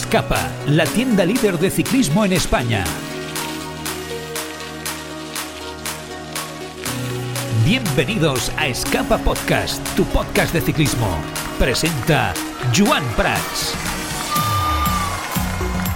Escapa, la tienda líder de ciclismo en España. Bienvenidos a Escapa Podcast, tu podcast de ciclismo. Presenta Joan Prats.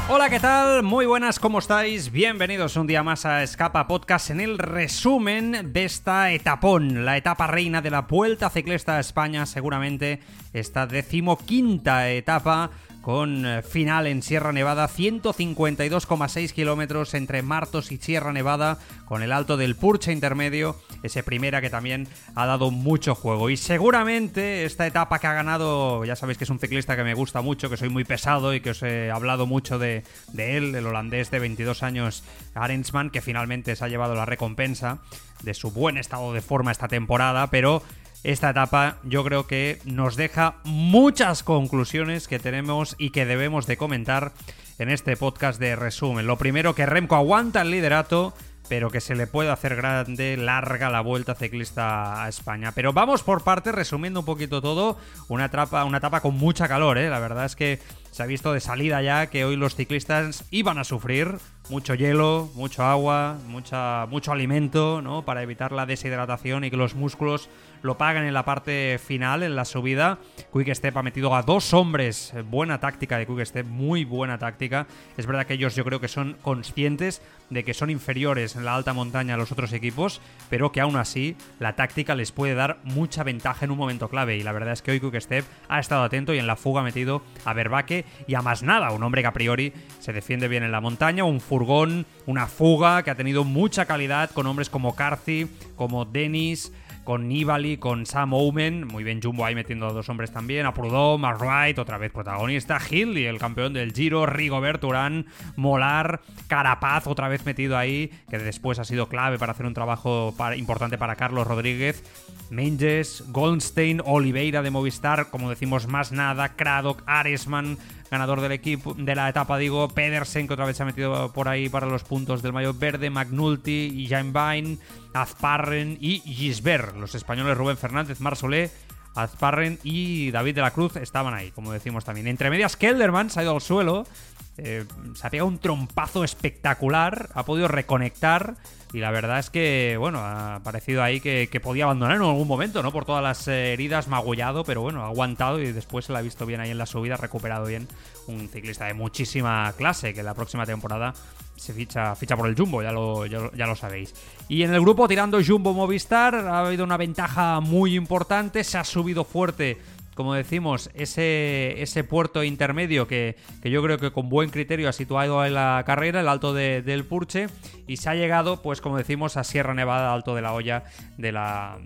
Hola, ¿qué tal? Muy buenas, ¿cómo estáis? Bienvenidos un día más a Escapa Podcast en el resumen de esta etapón, la etapa reina de la Vuelta Ciclista a España, seguramente esta decimoquinta etapa con eh, final en Sierra Nevada, 152,6 kilómetros entre Martos y Sierra Nevada, con el alto del Purche intermedio, ese primera que también ha dado mucho juego. Y seguramente esta etapa que ha ganado, ya sabéis que es un ciclista que me gusta mucho, que soy muy pesado y que os he hablado mucho de, de él, el holandés de 22 años, Arensman, que finalmente se ha llevado la recompensa de su buen estado de forma esta temporada, pero esta etapa yo creo que nos deja muchas conclusiones que tenemos y que debemos de comentar en este podcast de resumen. Lo primero que Remco aguanta el liderato, pero que se le puede hacer grande, larga la vuelta ciclista a España. Pero vamos por partes, resumiendo un poquito todo, una etapa, una etapa con mucha calor, ¿eh? la verdad es que se ha visto de salida ya que hoy los ciclistas iban a sufrir mucho hielo, mucho agua, mucha, mucho alimento, ¿no? Para evitar la deshidratación y que los músculos lo pagan en la parte final, en la subida. Quick Step ha metido a dos hombres. Buena táctica de Quick Step, muy buena táctica. Es verdad que ellos yo creo que son conscientes de que son inferiores en la alta montaña a los otros equipos, pero que aún así la táctica les puede dar mucha ventaja en un momento clave. Y la verdad es que hoy Quick Step ha estado atento y en la fuga ha metido a Y a más nada, un hombre que a priori se defiende bien en la montaña, un furgón, una fuga que ha tenido mucha calidad con hombres como Carthy, como Dennis, con Nibali, con Sam Omen, muy bien Jumbo ahí metiendo a dos hombres también, a Prudhomme, otra vez protagonista, Hill y el campeón del Giro, Rigobert Urán, Molar, Carapaz otra vez metido ahí, que después ha sido clave para hacer un trabajo importante para Carlos Rodríguez, Menges, Goldstein, Oliveira de Movistar, como decimos más nada, Craddock, Aresman, ganador del equipo de la etapa, digo, Pedersen, que otra vez se ha metido por ahí para los puntos del mayo verde, McNulty, y Vine, Azparren y Gisbert. Los españoles Rubén Fernández, Marsolé, Azparren y David de la Cruz estaban ahí, como decimos también. Entre medias, Kelderman se ha ido al suelo, eh, se ha pegado un trompazo espectacular, ha podido reconectar y la verdad es que, bueno, ha parecido ahí que, podía abandonar en algún momento, ¿no? Por todas las eh, heridas, magullado, pero bueno, ha aguantado y después se la ha visto bien ahí en la subida, recuperado bien. Un ciclista de muchísima clase que la próxima temporada se ficha, ficha por el Jumbo, ya lo, ya, lo sabéis. Y en el grupo tirando Jumbo Movistar ha habido una ventaja muy importante, se ha subido fuerte como decimos, ese, ese puerto intermedio que, yo creo que con buen criterio ha situado en la carrera, el alto del Purche, y se ha llegado, pues como decimos, a Sierra Nevada, alto de la olla de la,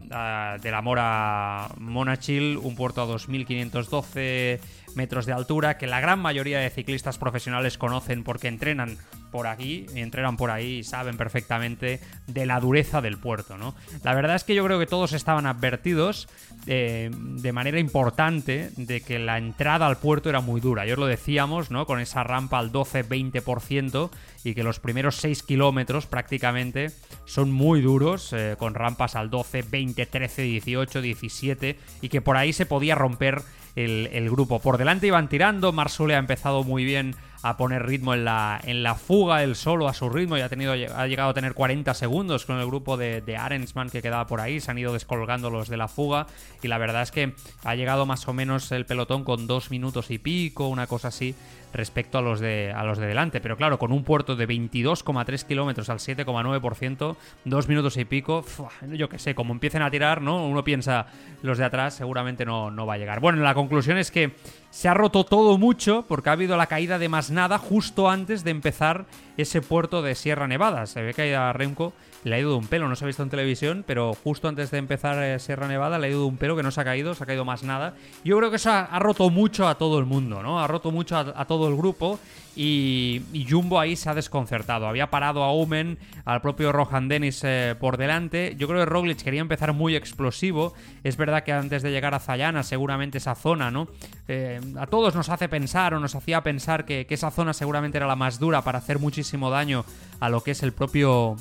de la Mora Monachil, un puerto a 2512 metros de altura que la gran mayoría de ciclistas profesionales conocen porque entrenan por aquí y entrenan por ahí y saben perfectamente de la dureza del puerto, ¿no? La verdad es que yo creo que todos estaban advertidos eh, de manera importante de que la entrada al puerto era muy dura. Yo lo decíamos, ¿no? Con esa rampa al 12-20% y que los primeros 6 kilómetros prácticamente son muy duros, eh, con rampas al 12, 20, 13, 18, 17 y que por ahí se podía romper el, grupo. Por delante iban tirando, Marsule ha empezado muy bien a poner ritmo en la, en la fuga, el solo a su ritmo y ha, tenido, ha llegado a tener 40 segundos con el grupo de, de Arensman que quedaba por ahí, se han ido descolgando los de la fuga y la verdad es que ha llegado más o menos el pelotón con dos minutos y pico, una cosa así respecto a los de, a los de delante. Pero claro, con un puerto de 22,3 kilómetros al 7,9%, dos minutos y pico, yo qué sé, como empiecen a tirar, ¿no? Uno piensa, los de atrás seguramente no, no va a llegar. Bueno, la conclusión es que se ha roto todo mucho porque ha habido la caída de más nada justo antes de empezar ese puerto de Sierra Nevada. Se ve que a Remco le ha ido de un pelo, no se ha visto en televisión, pero justo antes de empezar eh, Sierra Nevada le ha ido de un pelo que no se ha caído, se ha caído más nada. Yo creo que eso ha, roto mucho a todo el mundo, ¿no? Ha roto mucho a, todo el grupo y, Jumbo ahí se ha desconcertado. Había parado a Omen, al propio Rohan Dennis eh, por delante. Yo creo que Roglic quería empezar muy explosivo. Es verdad que antes de llegar a Zayana, seguramente esa zona, ¿no? Eh, a todos nos hace pensar o nos hacía pensar que, que esa zona seguramente era la más dura para hacer muchísimo daño a lo que es el propio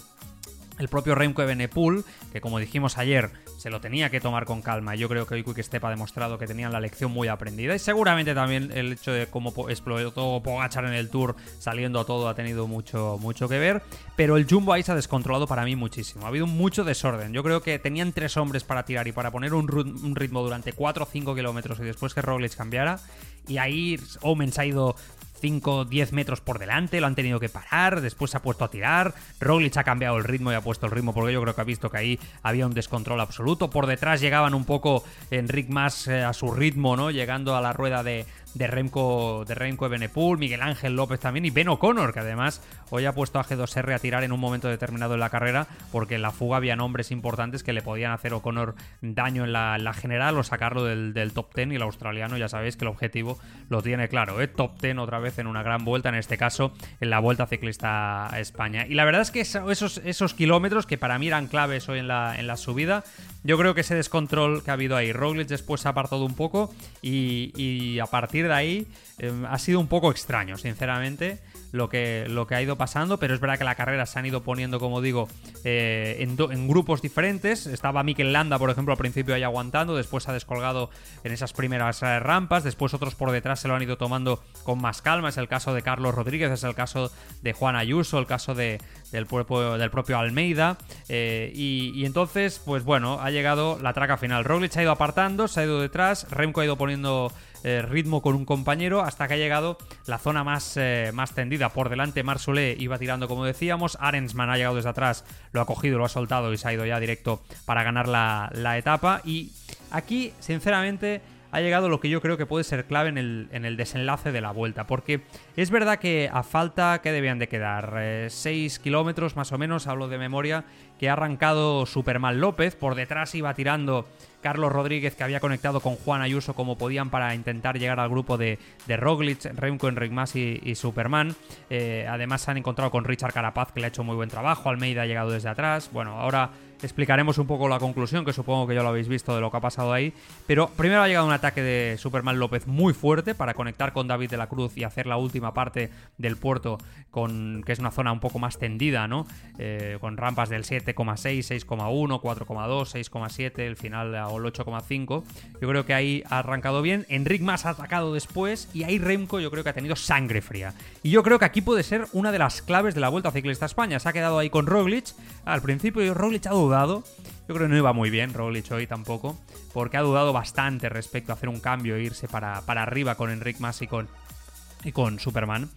el propio Remco Evenepoel, que como dijimos ayer, se lo tenía que tomar con calma. Yo creo que hoy Quick Step ha demostrado que tenían la lección muy aprendida. Y seguramente también el hecho de cómo explotó Pogachar en el Tour, saliendo a todo, ha tenido mucho, mucho que ver. Pero el Jumbo ahí se ha descontrolado para mí muchísimo. Ha habido mucho desorden. Yo creo que tenían tres hombres para tirar y para poner un, ritmo durante 4 o 5 kilómetros y después que Roglic cambiara. Y ahí Omens ha ido 5, 10 metros por delante, lo han tenido que parar, después se ha puesto a tirar, Roglic ha cambiado el ritmo y ha puesto el ritmo porque yo creo que ha visto que ahí había un descontrol absoluto, por detrás llegaban un poco Enric más eh, a su ritmo, ¿no? Llegando a la rueda de, de Remco, de Remco Benepool, Miguel Ángel López también y Ben O'Connor, que además hoy ha puesto a G2R a tirar en un momento determinado en la carrera, porque en la fuga había nombres importantes que le podían hacer O'Connor daño en la, general o sacarlo del, top 10 y el australiano ya sabéis que el objetivo lo tiene claro, ¿eh? top 10 otra vez en una gran vuelta, en este caso en la Vuelta Ciclista a España. Y la verdad es que esos, esos kilómetros que para mí eran claves hoy en la, en la subida, yo creo que ese descontrol que ha habido ahí, Roglic después se ha apartado un poco y, a partir de ahí em, ha sido un poco extraño, sinceramente lo que, lo que ha ido pasando, pero es verdad que la carrera se han ido poniendo, como digo, eh, en, grupos diferentes. Estaba Mikel Landa, por ejemplo, al principio ahí aguantando, después ha descolgado en esas primeras eh, rampas, después otros por detrás se lo han ido tomando con más calma. Es el caso de Carlos Rodríguez, es el caso de Juan Ayuso, el caso de, del, propio, Almeida. Eh, y, entonces, pues bueno, ha llegado la traca final. Roglic ha ido apartando, se ha ido detrás, Remco ha ido poniendo eh, ritmo con un compañero hasta que ha llegado la zona más, eh, más tendida. Por delante, Marsolé iba tirando como decíamos, Arensman ha llegado desde atrás, lo ha cogido, lo ha soltado y se ha ido ya directo para ganar la, la etapa. Y aquí, sinceramente ha llegado lo que yo creo que puede ser clave en el, en el desenlace de la vuelta. Porque es verdad que a falta que debían de quedar 6 eh, kilómetros más o menos, hablo de memoria, que ha arrancado Superman López. Por detrás iba tirando Carlos Rodríguez, que había conectado con Juan Ayuso como podían para intentar llegar al grupo de, de Roglic, Remco, Enric Mas y, Superman. Eh, además se han encontrado con Richard Carapaz, que le ha hecho muy buen trabajo. Almeida ha llegado desde atrás. Bueno, ahora explicaremos un poco la conclusión, que supongo que ya lo habéis visto de lo que ha pasado ahí. Pero primero ha llegado un ataque de Superman López muy fuerte para conectar con David de la Cruz y hacer la última parte del puerto, con que es una zona un poco más tendida, ¿no? Eh, con rampas del 7,6, 6,1, 4,2, 6,7, el final o el 8,5. Yo creo que ahí ha arrancado bien. Enric más ha atacado después y ahí Remco yo creo que ha tenido sangre fría. Y yo creo que aquí puede ser una de las claves de la Vuelta Ciclista a España. Se ha quedado ahí con Roglic. Al principio Roglic ha Yo creo que no iba muy bien Roglic hoy tampoco, porque ha dudado bastante respecto a hacer un cambio e irse para, para arriba con Enric Mas y con, y con Superman.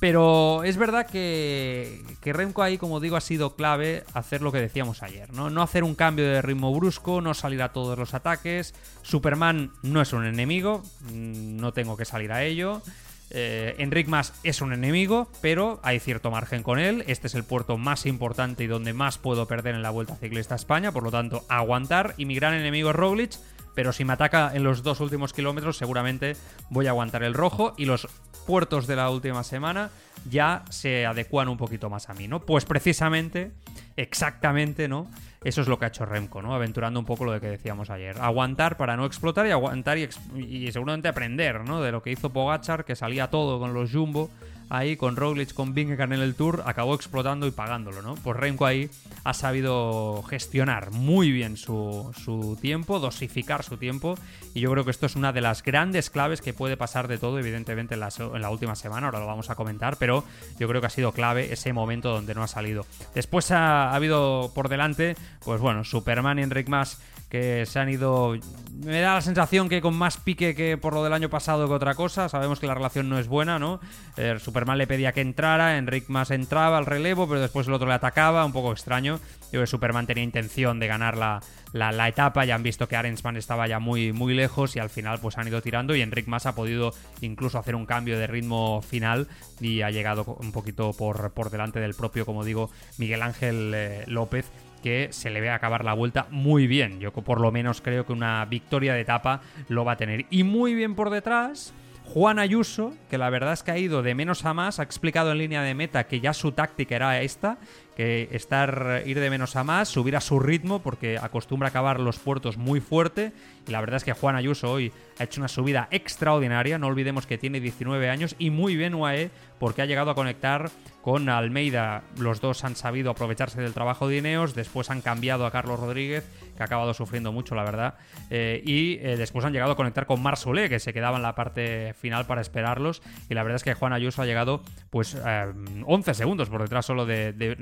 Pero es verdad que, que Remco ahí, como digo, ha sido clave hacer lo que decíamos ayer, ¿no? No hacer un cambio de ritmo brusco, no salir a todos los ataques. Superman no es un enemigo, mm, no tengo que salir a ello. Eh, Enric Mas es un enemigo, pero hay cierto margen con él. Este es el puerto más importante y donde más puedo perder en la Vuelta Ciclista a España, por lo tanto, aguantar. Y mi gran enemigo es Roglic, pero si me ataca en los dos últimos kilómetros, seguramente voy a aguantar el rojo. Y los puertos de la última semana ya se adecuan un poquito más a mí, ¿no? Pues precisamente, exactamente, ¿no? Eso es lo que ha hecho Remco, ¿no? Aventurando un poco lo de que decíamos ayer. Aguantar para no explotar y aguantar y, seguramente aprender, ¿no? De lo que hizo Pogachar, que salía todo con los Jumbo ahí con Roglic, con Vingegaard en el Tour, acabó explotando y pagándolo, ¿no? Pues Remco ahí ha sabido gestionar muy bien su, tiempo, dosificar su tiempo, y yo creo que esto es una de las grandes claves que puede pasar de todo, evidentemente, en la, en la última semana, ahora lo vamos a comentar, pero yo creo que ha sido clave ese momento donde no ha salido. Después ha, ha habido por delante, pues bueno, Superman y Enric Mas que se han ido... Me da la sensación que con más pique que por lo del año pasado que otra cosa. Sabemos que la relación no es buena, ¿no? Eh, Superman le pedía que entrara, Enric más entraba al relevo, pero después el otro le atacaba, un poco extraño. Yo que Superman tenía intención de ganar la, la, etapa, ya han visto que Arensman estaba ya muy, muy lejos y al final pues han ido tirando y Enric más ha podido incluso hacer un cambio de ritmo final y ha llegado un poquito por, por delante del propio, como digo, Miguel Ángel eh, López que se le ve acabar la vuelta muy bien. Yo por lo menos creo que una victoria de etapa lo va a tener. Y muy bien por detrás, Juan Ayuso, que la verdad es que ha ido de menos a más, ha explicado en línea de meta que ya su táctica era esta, que estar ir de menos a más, subir a su ritmo porque acostumbra acabar los puertos muy fuerte la verdad es que Juan Ayuso hoy ha hecho una subida extraordinaria, no olvidemos que tiene 19 años y muy bien UAE porque ha llegado a conectar con Almeida. Los dos han sabido aprovecharse del trabajo de Ineos, después han cambiado a Carlos Rodríguez, que ha acabado sufriendo mucho, la verdad, eh, y eh, después han llegado a conectar con Mar Solé, que se quedaba en la parte final para esperarlos, y la verdad es que Juan Ayuso ha llegado pues 11 eh, segundos por detrás solo de, de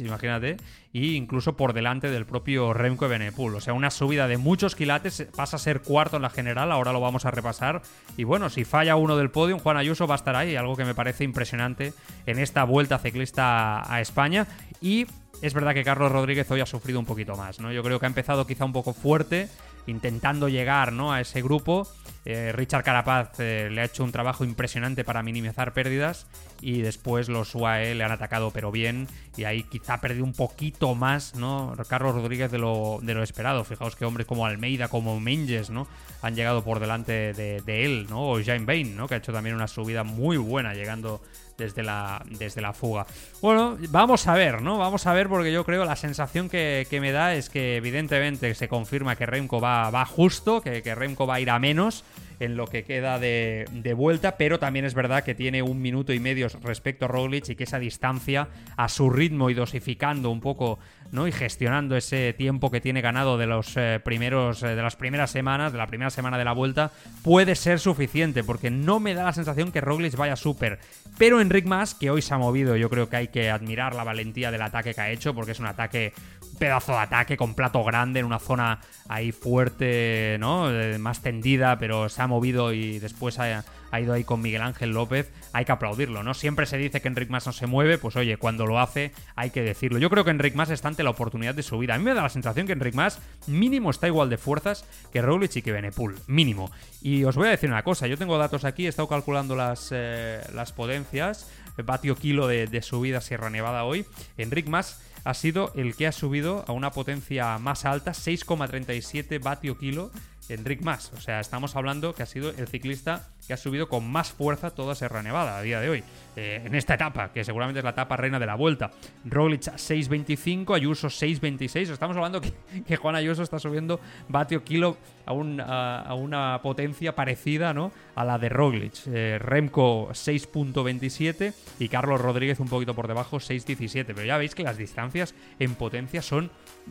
imagínate, e incluso por delante del propio Remco Benepul. O sea, una subida de muchos quilates, pasa a ser cuarto en la general, ahora lo vamos a repasar, y bueno, si falla uno del podio, Juan Ayuso va a estar ahí, algo que me parece impresionante en esta vuelta ciclista a España, y es verdad que Carlos Rodríguez hoy ha sufrido un poquito más, ¿no? Yo creo que ha empezado quizá un poco fuerte, intentando llegar ¿no? a ese grupo. Eh, Richard Carapaz eh, le ha hecho un trabajo impresionante para minimizar pérdidas y después los UAE le han atacado pero bien y ahí quizá ha perdido un poquito más ¿no? Carlos Rodríguez de lo, de lo esperado. Fijaos que hombres como Almeida, como Menges ¿no? han llegado por delante de, él, ¿no? o Jaime Bain, ¿no? que ha hecho también una subida muy buena llegando desde la, desde la fuga. Bueno, vamos a ver, ¿no? Vamos a ver porque yo creo la sensación que, me da es que evidentemente se confirma que Remco va, va justo, que, que Remco va a ir a menos en lo que queda de, vuelta, pero también es verdad que tiene un minuto y medio respecto a Roglic y que esa distancia a su ritmo y dosificando un poco ¿no? y gestionando ese tiempo que tiene ganado de los eh, primeros eh, de las primeras semanas, de la primera semana de la vuelta, puede ser suficiente porque no me da la sensación que Roglic vaya súper, pero Enric Mas que hoy se ha movido, yo creo que hay que admirar la valentía del ataque que ha hecho porque es un ataque pedazo de ataque con plato grande en una zona ahí fuerte, ¿no? Eh, más tendida, pero se ha movido y después ha, ido ahí con Miguel Ángel López. Hay que aplaudirlo, ¿no? Siempre se dice que Enric Mas no se mueve, pues oye, cuando lo hace hay que decirlo. Yo creo que Enric Mas está ante la oportunidad de su vida. A mí me da la sensación que Enric Mas mínimo está igual de fuerzas que Roglic y que Benepul, mínimo. Y os voy a decir una cosa, yo tengo datos aquí, he estado calculando las, eh, las potencias, vatio kilo de, de subida Sierra Nevada hoy. Enric Mas ha sido el que ha subido a una potencia más alta, 6,37 vatio kilo Enric Mas. O sea, estamos hablando que ha sido el ciclista que ha subido con más fuerza toda Serra Nevada a día de hoy. Eh, en esta etapa, que seguramente es la etapa reina de la vuelta. Roglic 6.25, Ayuso 6.26. Estamos hablando que, Juan Ayuso está subiendo vatio kilo a, una potencia parecida ¿no? a la de Roglic. Eh, Remco 6.27 y Carlos Rodríguez un poquito por debajo 6.17. Pero ya veis que las distancias en potencia son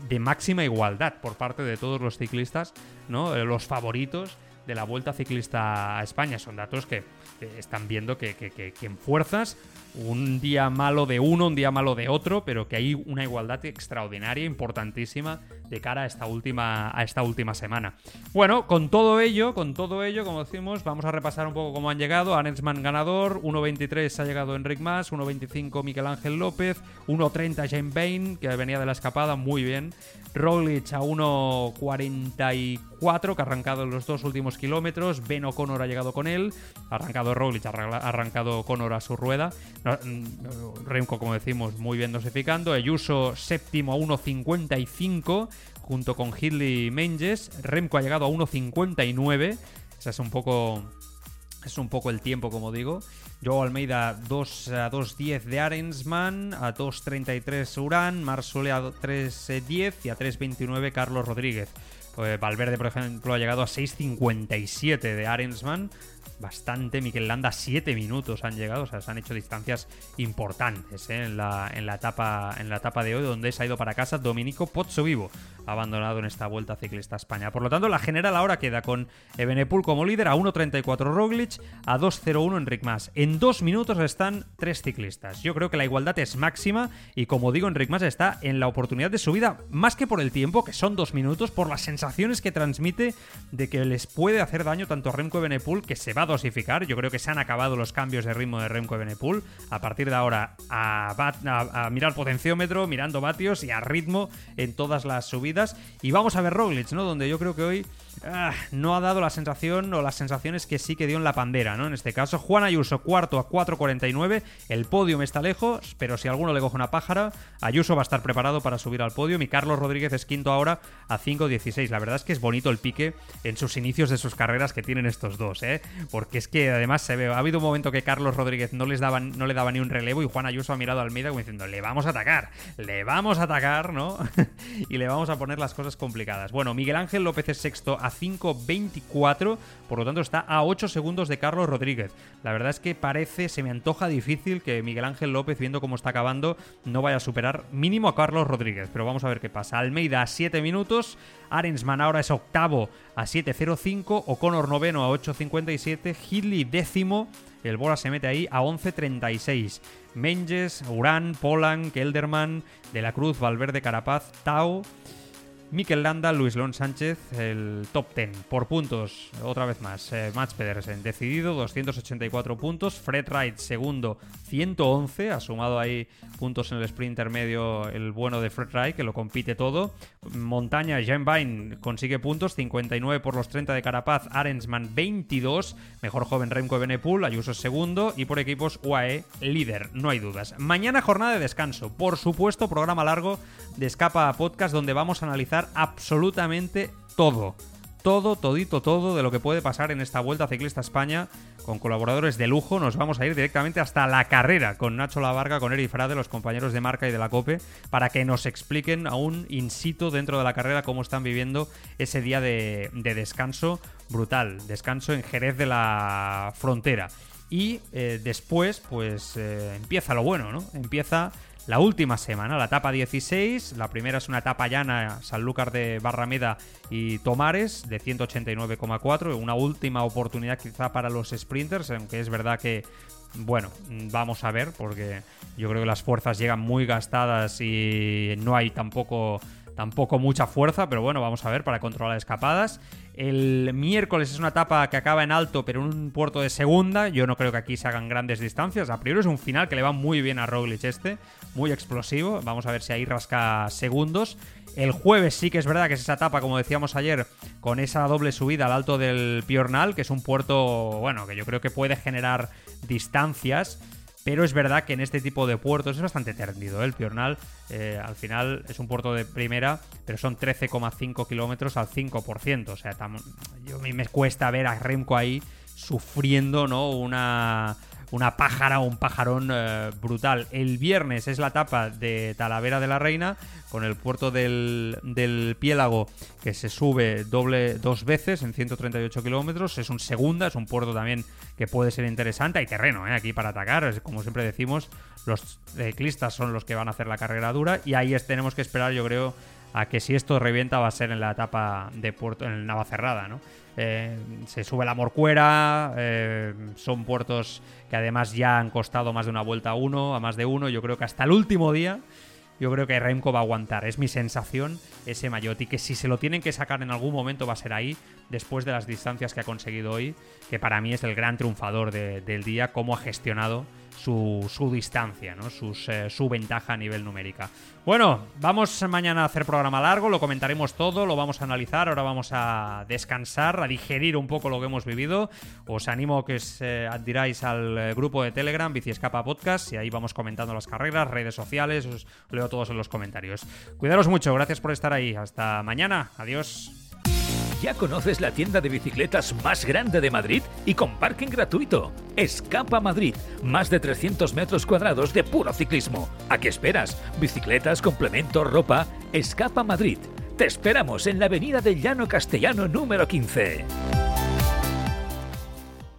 de máxima igualdad por parte de todos los ciclistas, ¿no? Los favoritos de la Vuelta Ciclista a España. Son datos que, están viendo que, que, en fuerzas un día malo de uno, un día malo de otro, pero que hay una igualdad extraordinaria, importantísima, de cara a esta última, a esta última semana. Bueno, con todo ello, con todo ello, como decimos, vamos a repasar un poco cómo han llegado. Arensman ganador, 1.23 ha llegado Enric Mas, 1.25 Miguel Ángel López, 1.30 James Bain, que venía de la escapada, muy bien. Roglic a 1.44, que ha arrancado en los dos últimos kilómetros. Ben O'Connor ha llegado con él. Ha arrancado Roglic, ha arrancado O'Connor a su rueda. Mm, Remco, como decimos, muy bien dosificando. Ayuso séptimo a 1.55 junto con Hidley Menges. Remco ha llegado a 1.59. Ese es un poco es un poco el tiempo, como digo. Joe Almeida 2 a 2.10 de Arensman, a 2.33 Urán, Marsole a 3.10 y a 3.29 Carlos Rodríguez. Pues Valverde, por ejemplo, ha llegado a 6.57 de Arensman, bastante. Mikel Landa, 7 minutos han llegado, o sea, se han hecho distancias importantes ¿eh? en, la, en, la etapa, en la etapa de hoy, donde se ha ido para casa Dominico Pozzovivo, abandonado en esta vuelta ciclista a España. Por lo tanto, la general ahora queda con Ebenepul como líder, a 1.34 Roglic, a 2.01 Enric Mas. En dos minutos están tres ciclistas. Yo creo que la igualdad es máxima y, como digo, Enric Mas está en la oportunidad de subida, más que por el tiempo, que son dos minutos, por las sensaciones que transmite de que les puede hacer daño tanto a Remco Ebenepul, que se va dosificar. Yo creo que se han acabado los cambios de ritmo de Remco Ebenepul. A partir de ahora, a, mirar potenciómetro, mirando vatios y a ritmo en todas las subidas. Y vamos a ver Roglic, ¿no? Donde yo creo que hoy ah, no ha dado la sensación o las sensaciones que sí que dio en la pandera, ¿no? En este caso, Juan Ayuso, cuarto a 4.49. El podio me está lejos, pero si alguno le coge una pájara, Ayuso va a estar preparado para subir al podio. Y Carlos Rodríguez es quinto ahora a 5.16. La verdad es que es bonito el pique en sus inicios de sus carreras que tienen estos dos, ¿eh? Porque es que además se ve, ha habido un momento que Carlos Rodríguez no, les daba, no le daba ni un relevo y Juan Ayuso ha mirado al Almeida como diciendo, le vamos a atacar, le vamos a atacar, ¿no? y le vamos a poner las cosas complicadas. Bueno, Miguel Ángel López es sexto a 5.24, por lo tanto está a 8 segundos de Carlos Rodríguez. La verdad es que parece, se me antoja difícil que Miguel Ángel López, viendo cómo está acabando, no vaya a superar mínimo a Carlos Rodríguez, pero vamos a ver qué pasa. Almeida a 7 minutos, Arensman ahora es octavo a 7.05, O'Connor noveno a 8.57, Hidley décimo, el Bora se mete ahí a 11.36. Menges, Urán, Polan, Kelderman, De la Cruz, Valverde, Carapaz, Tao Mikel Landa, Luis Lon Sánchez, el top 10 por puntos, otra vez más. Eh, Pedersen, decidido, 284 puntos. Fred Wright, segundo, 111. Ha sumado ahí puntos en el sprint intermedio el bueno de Fred Wright, que lo compite todo. Montaña, Jan Vine consigue puntos, 59 por los 30 de Carapaz. Arensman, 22. Mejor joven Remco Benepul, Ayuso segundo. Y por equipos, UAE, líder, no hay dudas. Mañana jornada de descanso. Por supuesto, programa largo de Escapa Podcast, donde vamos a analizar absolutamente todo. Todo, todito, todo de lo que puede pasar en esta Vuelta Ciclista España con colaboradores de lujo. Nos vamos a ir directamente hasta la carrera con Nacho Lavarga, con Eri Frade, los compañeros de marca y de la COPE, para que nos expliquen aún in situ dentro de la carrera cómo están viviendo ese día de, descanso brutal. Descanso en Jerez de la Frontera. Y eh, después, pues eh, empieza lo bueno, ¿no? Empieza la última semana, la etapa 16. La primera es una etapa llana, Sanlúcar de Barrameda y Tomares, de 189,4. Una última oportunidad quizá para los sprinters, aunque es verdad que, bueno, vamos a ver, porque yo creo que las fuerzas llegan muy gastadas y no hay tampoco tampoco mucha fuerza, pero bueno, vamos a ver para controlar escapadas. El miércoles es una etapa que acaba en alto, pero en un puerto de segunda. Yo no creo que aquí se hagan grandes distancias. A priori es un final que le va muy bien a Roglic este, muy explosivo. Vamos a ver si ahí rasca segundos. El jueves sí que es verdad que es esa etapa, como decíamos ayer, con esa doble subida al alto del Piornal, que es un puerto, bueno, que yo creo que puede generar distancias. Pero es verdad que en este tipo de puertos es bastante tendido. ¿eh? El Piornal eh, al final es un puerto de primera, pero son 13,5 kilómetros al 5%. O sea, yo, a mí me cuesta ver a Remco ahí sufriendo ¿no? una, una pájara o un pajarón eh, brutal. El viernes es la etapa de Talavera de la Reina, con el puerto del, del Piélago que se sube doble dos veces en 138 kilómetros. Es un segunda, es un puerto también que puede ser interesante. Hay terreno ¿eh? aquí para atacar, como siempre decimos, los ciclistas son los que van a hacer la carrera dura y ahí tenemos que esperar, yo creo, a que si esto revienta va a ser en la etapa de puerto en Navacerrada, ¿no? Eh, se sube la Morcuera, eh, son puertos que además ya han costado más de una vuelta a uno, a más de uno. Yo creo que hasta el último día, yo creo que Remco va a aguantar. Es mi sensación ese Mayotti, que si se lo tienen que sacar en algún momento va a ser ahí, después de las distancias que ha conseguido hoy, que para mí es el gran triunfador del día, cómo ha gestionado su, distancia, ¿no? Eh, su ventaja a nivel numérica. Bueno, vamos mañana a hacer programa largo, lo comentaremos todo, lo vamos a analizar, ahora vamos a descansar, a digerir un poco lo que hemos vivido. Os animo a que os eh, adhiráis al eh, grupo de Telegram, Bici Escapa Podcast, y ahí vamos comentando las carreras, redes sociales, os leo todos en los comentarios. Cuidaros mucho, gracias por estar ahí. Hasta mañana, adiós. ¿Ya conoces la tienda de bicicletas más grande de Madrid y con parking gratuito? Escapa Madrid, más de 300 metros cuadrados de puro ciclismo. ¿A qué esperas? Bicicletas, complementos, ropa. Escapa Madrid. Te esperamos en la avenida del Llano Castellano número 15.